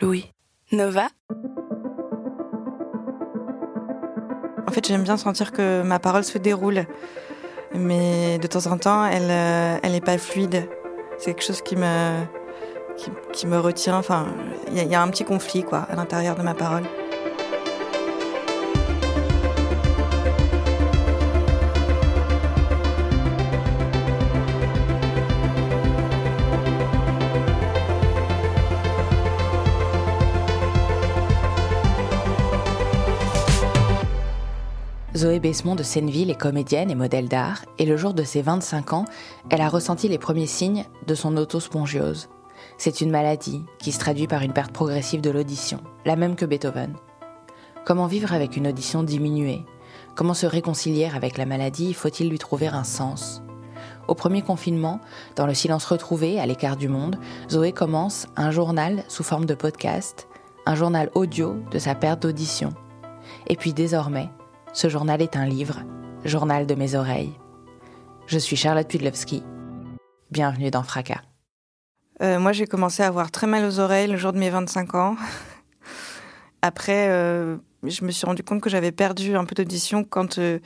Louis. Nova En fait, j'aime bien sentir que ma parole se déroule. Mais de temps en temps, elle euh, n'est pas fluide. C'est quelque chose qui me, qui, me retient. Enfin, il y, y a un petit conflit quoi, à l'intérieur de ma parole. Zoé Bessemont de Senneville est comédienne et modèle d'art, et le jour de ses 25 ans, elle a ressenti les premiers signes de son autospongiose. C'est une maladie qui se traduit par une perte progressive de l'audition, la même que Beethoven. Comment vivre avec une audition diminuée? Comment se réconcilier avec la maladie? Faut-il lui trouver un sens? Au premier confinement, dans le silence retrouvé, à l'écart du monde, Zoé commence un journal sous forme de podcast, un journal audio de sa perte d'audition. Et puis désormais, ce journal est un livre, Journal de mes oreilles. Je suis Charlotte Pudlowski. Bienvenue dans Fracas. Euh, moi, j'ai commencé à avoir très mal aux oreilles le jour de mes 25 ans. Après, euh, je me suis rendu compte que j'avais perdu un peu d'audition quand euh,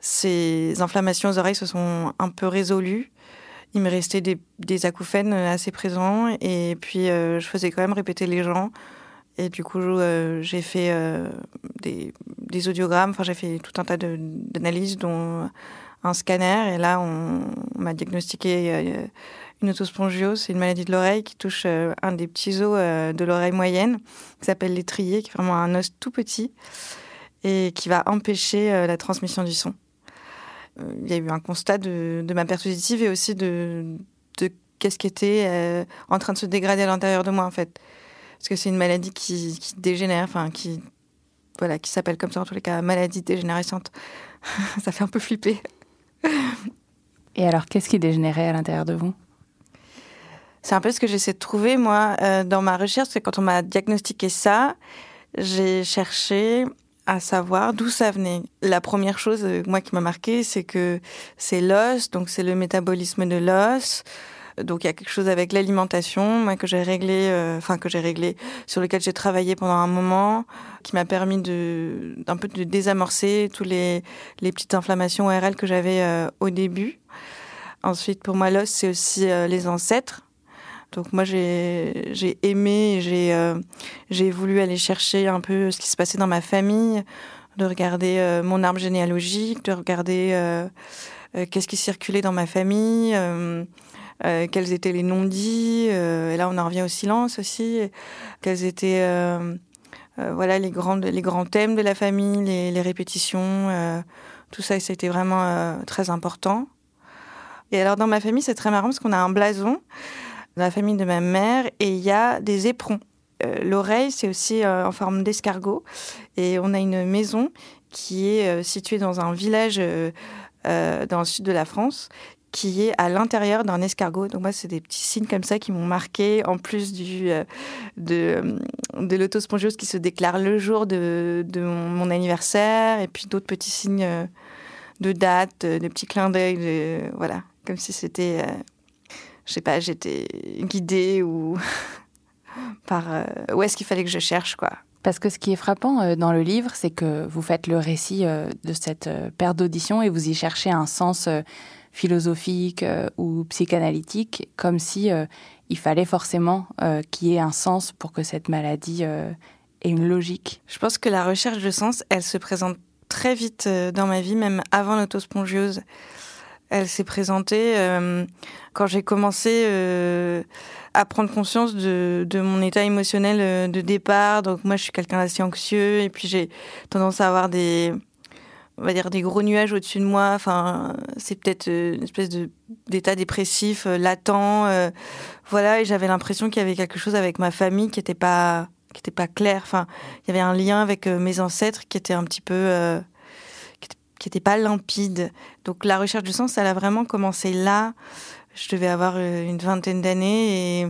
ces inflammations aux oreilles se sont un peu résolues. Il me restait des, acouphènes assez présents et puis je faisais quand même répéter les gens. Et du coup, euh, j'ai fait euh, des, audiogrammes, enfin, j'ai fait tout un tas d'analyses, dont un scanner. Et là, on, m'a diagnostiqué euh, une autospongiose, c'est une maladie de l'oreille qui touche un des petits os de l'oreille moyenne, qui s'appelle l'étrier, qui est vraiment un os tout petit et qui va empêcher la transmission du son. Il y a eu un constat de, ma perte auditive et aussi de, qu'est-ce qui était en train de se dégrader à l'intérieur de moi, en fait. Parce que c'est une maladie qui, qui dégénère, enfin, qui, voilà, qui s'appelle comme ça, en tous les cas, maladie dégénérescente. ça fait un peu flipper. Et alors, qu'est-ce qui dégénérait à l'intérieur de vous? C'est un peu ce que j'essaie de trouver, moi, euh, dans ma recherche. C'est quand on m'a diagnostiqué ça, j'ai cherché à savoir d'où ça venait. La première chose, euh, moi, qui m'a marqué, c'est que c'est l'os, donc c'est le métabolisme de l'os. Donc il y a quelque chose avec l'alimentation, que j'ai réglé, euh, enfin que j'ai réglé, sur lequel j'ai travaillé pendant un moment, qui m'a permis de d'un peu de désamorcer tous les les petites inflammations ORL que j'avais euh, au début. Ensuite, pour moi, l'os c'est aussi euh, les ancêtres. Donc moi j'ai j'ai aimé, j'ai j'ai voulu aller chercher un peu ce qui se passait dans ma famille, de regarder mon arbre généalogique, de regarder qu'est-ce qui circulait dans ma famille, euh, quels étaient les non-dits. euh, et là on en revient au silence aussi. Quels étaient euh, euh, voilà les les grands thèmes de la famille, les, les répétitions, tout ça c'était vraiment euh, très important. Et alors dans ma famille c'est très marrant parce qu'on a un blason dans la famille de ma mère et il y a des éperons. L'oreille, c'est aussi en forme d'escargot. Et on a une maison qui est située dans un village dans le sud de la France qui est à l'intérieur d'un escargot. Donc moi, c'est des petits signes comme ça qui m'ont marqué, en plus du, euh, de, de l'autospongiose qui se déclare le jour de, de mon, anniversaire, et puis d'autres petits signes euh, de date, euh, des petits clins d'œil, de- voilà, comme si c'était... euh, je sais pas, j'étais guidée ou par euh, où est-ce qu'il fallait que je cherche, quoi. Parce que ce qui est frappant euh, dans le livre, c'est que vous faites le récit euh, de cette euh, perte d'audition et vous y cherchez un sens euh, philosophique euh, ou psychanalytique, comme si euh, il fallait forcément euh, qu'il y ait un sens pour que cette maladie ait une logique. Je pense que la recherche de sens, elle se présente très vite dans ma vie, même avant l'autospongiose. Elle s'est présentée euh, quand j'ai commencé euh, à prendre conscience de, de mon état émotionnel de départ. Donc moi, je suis quelqu'un d'assez anxieux et puis j'ai tendance à avoir des on va dire des gros nuages au-dessus de moi. Enfin, c'est peut-être euh, une espèce d'état dépressif euh, latent. Euh, voilà, et j'avais l'impression qu'il y avait quelque chose avec ma famille qui n'était pas qui était pas clair. Enfin, il y avait un lien avec mes ancêtres qui était un petit peu qui n'était pas limpide. Donc la recherche du sens, elle a vraiment commencé là. Je devais avoir une vingtaine d'années et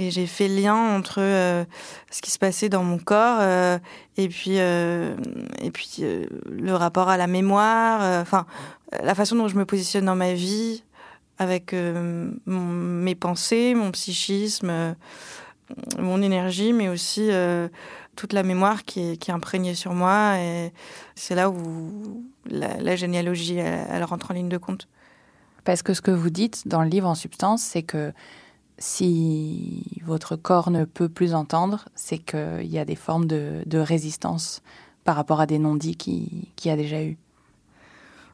et j'ai fait lien entre euh, ce qui se passait dans mon corps euh, et puis, euh, et puis le rapport à la mémoire, enfin, la façon dont je me positionne dans ma vie avec mes pensées, mon psychisme, mon énergie, mais aussi toute la mémoire qui est, imprégnée sur moi. Et c'est là où la, généalogie, elle rentre en ligne de compte. Parce que ce que vous dites dans le livre en substance, c'est que si votre corps ne peut plus entendre, c'est qu'il y a des formes de, résistance par rapport à des non-dits qu'il qui a déjà eu.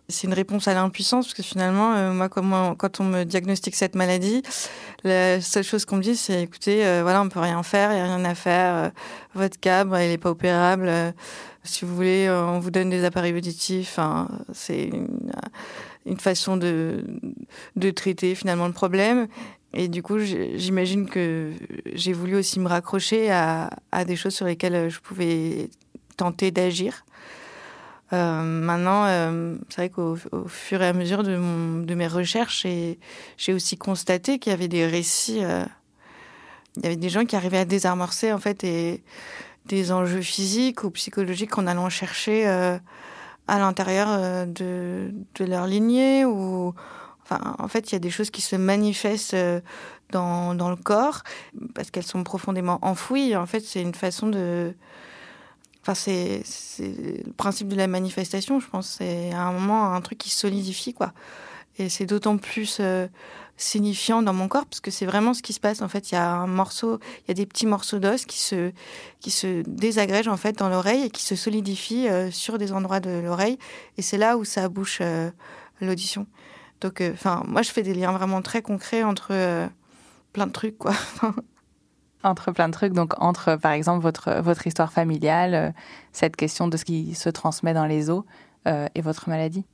C'est une réponse à l'impuissance, parce que finalement, euh, moi, quand on me diagnostique cette maladie, la seule chose qu'on me dit, c'est écoutez, euh, voilà, on peut rien faire, il n'y a rien à faire, euh, votre câble, il n'est pas opérable, si vous voulez, on vous donne des appareils auditifs, c'est une, façon de traiter finalement le problème. Et du coup, j'imagine que j'ai voulu aussi me raccrocher à, des choses sur lesquelles je pouvais tenter d'agir. Euh, maintenant, euh, c'est vrai qu'au fur et à mesure de, mes recherches, j'ai aussi constaté qu'il y avait des récits, euh, il y avait des gens qui arrivaient à désamorcer en fait et, des enjeux physiques ou psychologiques en allant chercher à l'intérieur de, de, leur lignée ou en fait, il y a des choses qui se manifestent euh, dans, dans le corps parce qu'elles sont profondément enfouies. En fait, c'est une façon de. Enfin, c'est le principe de la manifestation, je pense. C'est à un moment un truc qui solidifie, quoi. Et c'est d'autant plus euh, signifiant dans mon corps parce que c'est vraiment ce qui se passe. En fait, il y a un morceau, il y a des petits morceaux d'os qui se, qui se désagrègent en fait dans l'oreille et qui se solidifient euh, sur des endroits de l'oreille. Et c'est là où ça bouche l'audition. Donc, euh, enfin, moi, je fais des liens vraiment très concrets entre euh, plein de trucs, quoi. entre plein de trucs, donc entre, par exemple, votre, votre histoire familiale, euh, cette question de ce qui se transmet dans les os et votre maladie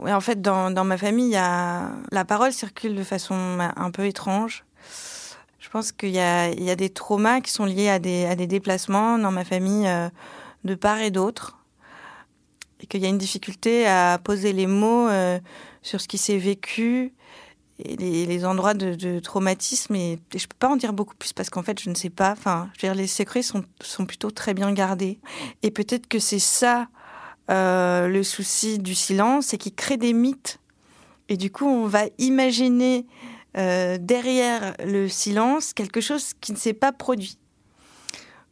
Oui, en fait, dans, dans ma famille, y a... la parole circule de façon un peu étrange. Je pense qu'il y y a des traumas qui sont liés à des, à des déplacements dans ma famille de part et d'autre. Et qu'il y a une difficulté à poser les mots sur ce qui s'est vécu et les, endroits de, traumatisme. Et, je je peux pas en dire beaucoup plus parce qu'en fait, je ne sais pas. Enfin, les secrets sont, sont plutôt très bien gardés. Et peut-être que c'est ça euh, le souci du silence, c'est qu'il crée des mythes. Et du coup, on va imaginer euh, derrière le silence quelque chose qui ne s'est pas produit.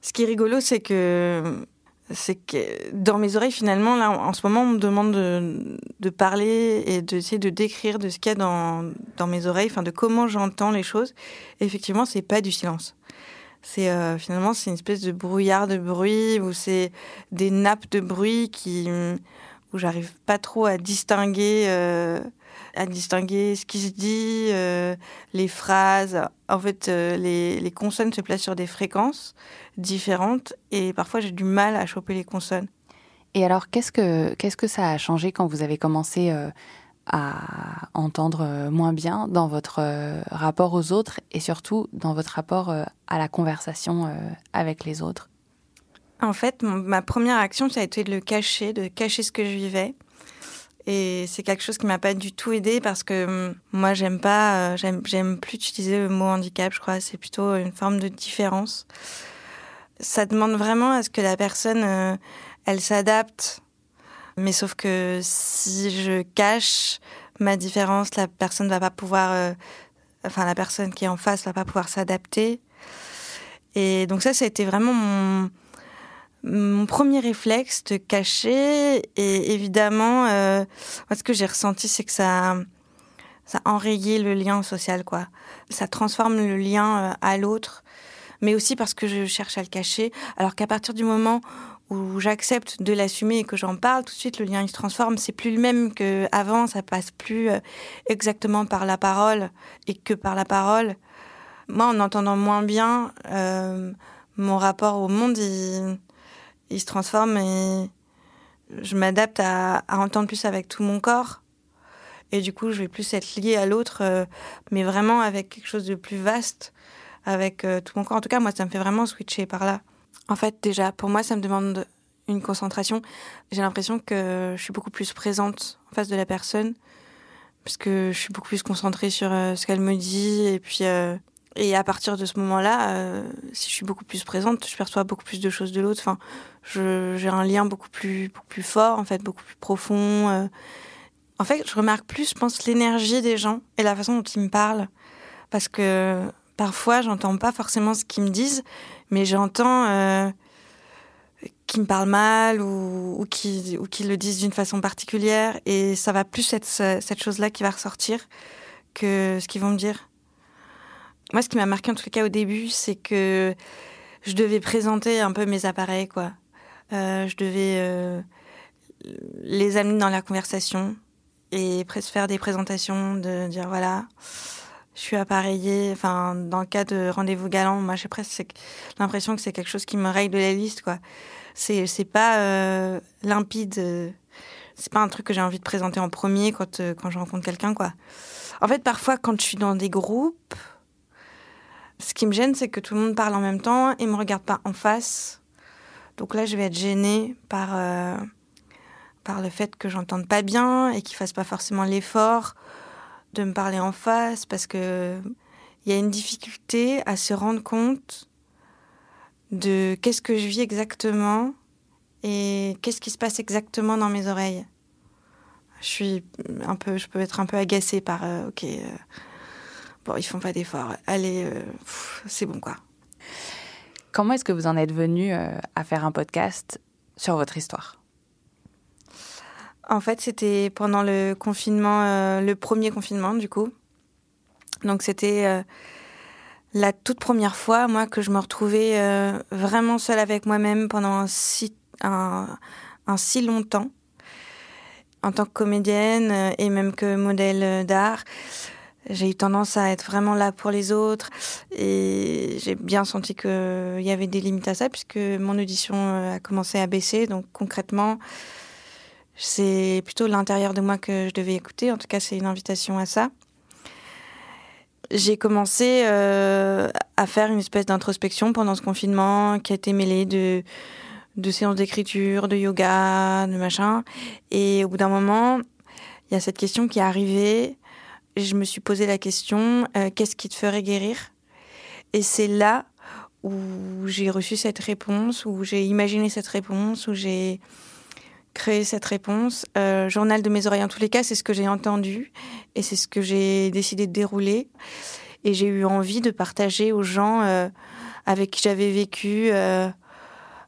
Ce qui est rigolo, c'est que c'est que dans mes oreilles, finalement, là, en ce moment, on me demande de, parler et d'essayer de décrire de ce qu'il y a dans, dans mes oreilles, enfin, de comment j'entends les choses. Et effectivement, c'est pas du silence. C'est euh, finalement, c'est une espèce de brouillard de bruit ou c'est des nappes de bruit qui où j'arrive pas trop à distinguer euh, à distinguer ce qui se dit, euh, les phrases. En fait, les, les consonnes se placent sur des fréquences différentes et parfois j'ai du mal à choper les consonnes. Et alors, qu'est-ce que, qu'est-ce que ça a changé quand vous avez commencé euh, à entendre euh, moins bien dans votre euh, rapport aux autres et surtout dans votre rapport à la conversation avec les autres? En fait, ma première action, ça a été de le cacher, de cacher ce que je vivais. Et c'est quelque chose qui m'a pas du tout aidé parce que hum, moi, j'aime pas, j'aime, j'aime plus utiliser le mot handicap, je crois. C'est plutôt une forme de différence ça demande vraiment à ce que la personne, euh, elle s'adapte. Mais sauf que si je cache ma différence, la personne va pas pouvoir, euh, enfin la personne qui est en face va pas pouvoir s'adapter. Et donc ça, ça a été vraiment mon, mon premier réflexe de cacher. Et évidemment, euh, ce que j'ai ressenti, c'est que ça, ça a enrayé le lien social, quoi. Ça transforme le lien à l'autre mais aussi parce que je cherche à le cacher. Alors qu'à partir du moment où j'accepte de l'assumer et que j'en parle, tout de suite le lien il se transforme. C'est plus le même qu'avant, ça passe plus euh, exactement par la parole et que par la parole. Moi, en entendant moins bien, euh, mon rapport au monde, il, se transforme et je m'adapte à, entendre plus avec tout mon corps. Et du coup, je vais plus être liée à l'autre, euh, mais vraiment avec quelque chose de plus vaste, avec euh, tout mon corps. En tout cas, moi, ça me fait vraiment switcher par là. En fait, déjà, pour moi, ça me demande une concentration. J'ai l'impression que je suis beaucoup plus présente en face de la personne, parce que je suis beaucoup plus concentrée sur euh, ce qu'elle me dit, et puis et à partir de ce moment-là, euh, si je suis beaucoup plus présente, je perçois beaucoup plus de choses de l'autre. Enfin, j'ai un lien beaucoup plus, beaucoup plus fort, en fait, beaucoup plus profond. Euh. En fait, je remarque plus, je pense, l'énergie des gens et la façon dont ils me parlent. Parce que parfois, j'entends pas forcément ce qu'ils me disent, mais j'entends euh, qu'ils me parlent mal ou, qu'ils le disent d'une façon particulière. Et ça va plus être cette chose-là qui va ressortir que ce qu'ils vont me dire. Moi, ce qui m'a marqué en tout cas au début, c'est que je devais présenter un peu mes appareils, quoi. Euh, je devais euh, les amener dans la conversation et faire des présentations, de dire voilà, je suis appareillée. Enfin, dans le cas de rendez-vous galant, moi j'ai presque l'impression que c'est quelque chose qui me règle de la liste, quoi. C'est pas euh, limpide. c'est pas un truc que j'ai envie de présenter en premier quand quand je rencontre quelqu'un, quoi. En fait, parfois, quand je suis dans des groupes, ce qui me gêne, c'est que tout le monde parle en même temps et me regarde pas en face. Donc là, je vais être gênée par, euh, par le fait que j'entende pas bien et qu'ils fassent pas forcément l'effort de me parler en face parce que il y a une difficulté à se rendre compte de qu'est-ce que je vis exactement et qu'est-ce qui se passe exactement dans mes oreilles. Je suis un peu, je peux être un peu agacée par, euh, ok. Euh, bon, ils font pas d'efforts. Allez, euh, c'est bon quoi. Comment est-ce que vous en êtes venu euh, à faire un podcast sur votre histoire? En fait, c'était pendant le confinement, euh, le premier confinement du coup. Donc c'était la toute première fois, moi, que je me retrouvais vraiment seule avec moi-même pendant si, un, un si longtemps en tant que comédienne et même que modèle d'art j'ai eu tendance à être vraiment là pour les autres et j'ai bien senti qu'il y avait des limites à ça puisque mon audition euh, a commencé à baisser. Donc concrètement, c'est plutôt l'intérieur de moi que je devais écouter. En tout cas, c'est une invitation à ça. J'ai commencé euh, à faire une espèce d'introspection pendant ce confinement qui a été mêlée de, de séances d'écriture, de yoga, de machin. Et au bout d'un moment, il y a cette question qui est arrivée je me suis posé la question euh, qu'est-ce qui te ferait guérir? Et c'est là où j'ai reçu cette réponse, où j'ai imaginé cette réponse, où j'ai créé cette réponse. Euh, journal de mes oreilles, en tous les cas, c'est ce que j'ai entendu et c'est ce que j'ai décidé de dérouler. Et j'ai eu envie de partager aux gens euh, avec qui j'avais vécu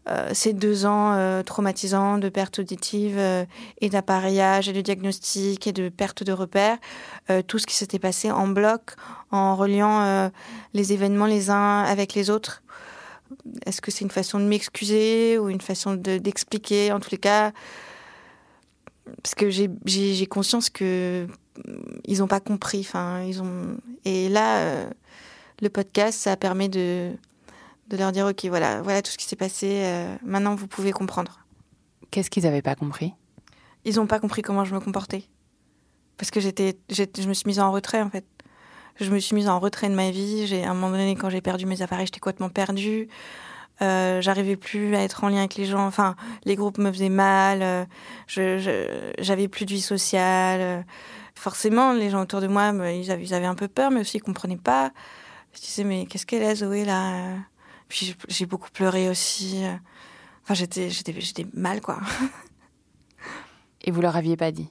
euh, ces deux ans euh, traumatisants de perte auditive euh, et d'appareillage et de diagnostic et de perte de repères, tout ce qui s'était passé en bloc, en reliant les événements les uns avec les autres. Est-ce que c'est une façon de m'excuser ou une façon d'expliquer En tous les cas, parce que j'ai conscience que ils n'ont pas compris. Enfin, ils ont. Et là, le podcast, ça permet de de leur dire ok voilà voilà tout ce qui s'est passé euh, maintenant vous pouvez comprendre. Qu'est-ce qu'ils n'avaient pas compris? Ils n'ont pas compris comment je me comportais. Parce que j'étais je me suis mise en retrait en fait. Je me suis mise en retrait de ma vie. J'ai à un moment donné quand j'ai perdu mes appareils j'étais complètement perdue. Euh, j'arrivais plus à être en lien avec les gens. Enfin les groupes me faisaient mal. Euh, je j'avais plus de vie sociale. Forcément les gens autour de moi ils, avaient, ils avaient un peu peur mais aussi ils comprenaient pas. Je disais mais qu'est-ce qu'elle a Zoé là? Puis j'ai beaucoup pleuré aussi. Enfin, j'étais, j'étais, j'étais mal, quoi. Et vous leur aviez pas dit?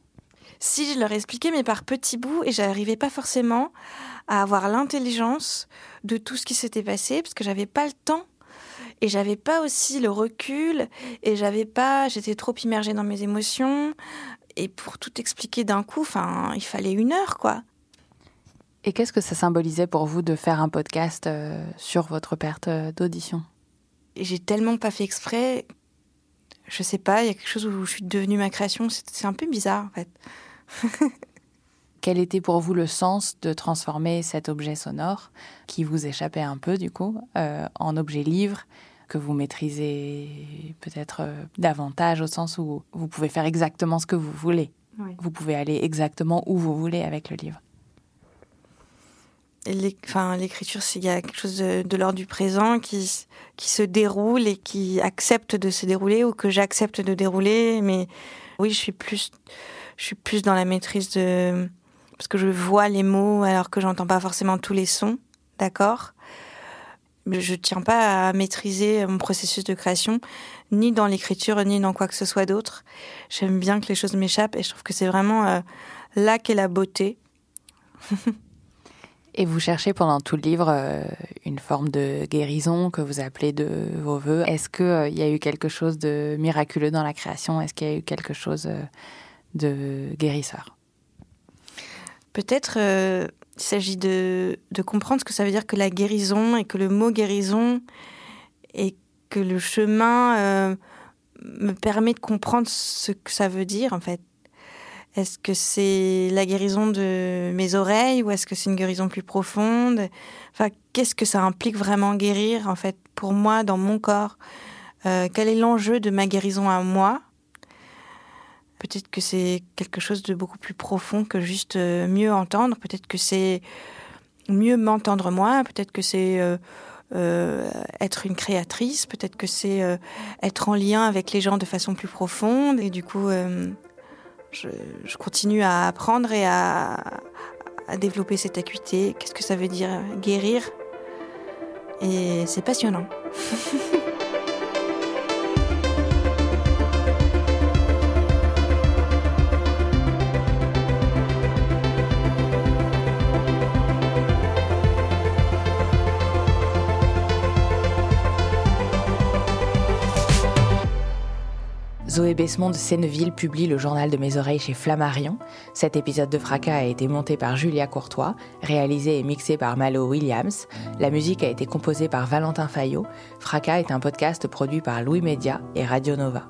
Si, je leur ai expliqué, mais par petits bouts, et j'arrivais pas forcément à avoir l'intelligence de tout ce qui s'était passé, parce que j'avais pas le temps. Et j'avais pas aussi le recul, et j'avais pas, j'étais trop immergée dans mes émotions. Et pour tout expliquer d'un coup, enfin, il fallait une heure, quoi. Et qu'est-ce que ça symbolisait pour vous de faire un podcast euh, sur votre perte euh, d'audition? J'ai tellement pas fait exprès. Je sais pas, il y a quelque chose où je suis devenue ma création. C'est un peu bizarre, en fait. Quel était pour vous le sens de transformer cet objet sonore, qui vous échappait un peu, du coup, euh, en objet livre que vous maîtrisez peut-être davantage au sens où vous pouvez faire exactement ce que vous voulez? Vous pouvez aller exactement où vous voulez avec le livre. L'écriture, s'il y a quelque chose de, l'ordre du présent qui, qui se déroule et qui accepte de se dérouler ou que j'accepte de dérouler. Mais oui, je suis plus, je suis plus dans la maîtrise de. Parce que je vois les mots alors que j'entends pas forcément tous les sons. D'accord? Je tiens pas à maîtriser mon processus de création, ni dans l'écriture, ni dans quoi que ce soit d'autre. J'aime bien que les choses m'échappent et je trouve que c'est vraiment euh, là qu'est la beauté. et vous cherchez pendant tout le livre euh, une forme de guérison que vous appelez de vos voeux. Est-ce qu'il euh, y a eu quelque chose de miraculeux dans la création? Est-ce qu'il y a eu quelque chose de guérisseur? Peut-être il s'agit de, comprendre ce que ça veut dire que la guérison et que le mot guérison et que le chemin euh, me permet de comprendre ce que ça veut dire en fait. Est-ce que c'est la guérison de mes oreilles ou est-ce que c'est une guérison plus profonde? Enfin, qu'est-ce que ça implique vraiment guérir en fait pour moi dans mon corps? Euh, Quel est l'enjeu de ma guérison à moi? Peut-être que c'est quelque chose de beaucoup plus profond que juste euh, mieux entendre. Peut-être que c'est mieux m'entendre moi. Peut-être que c'est euh, être une créatrice. Peut-être que c'est être en lien avec les gens de façon plus profonde. Et du coup, je, continue à apprendre et à, à développer cette acuité. Qu'est-ce que ça veut dire? Guérir? Et c'est passionnant. Zoé Besmond de Senneville publie le journal de mes oreilles chez Flammarion. Cet épisode de Fracas a été monté par Julia Courtois, réalisé et mixé par Malo Williams. La musique a été composée par Valentin Fayot. Fracas est un podcast produit par Louis Média et Radio Nova.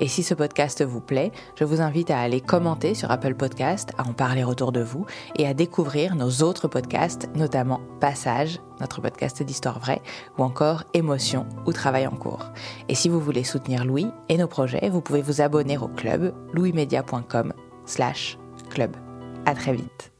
Et si ce podcast vous plaît, je vous invite à aller commenter sur Apple Podcast, à en parler autour de vous et à découvrir nos autres podcasts, notamment Passage, notre podcast d'histoire vraie, ou encore Émotion ou Travail en cours. Et si vous voulez soutenir Louis et nos projets, vous pouvez vous abonner au club louismedia.com slash club. À très vite.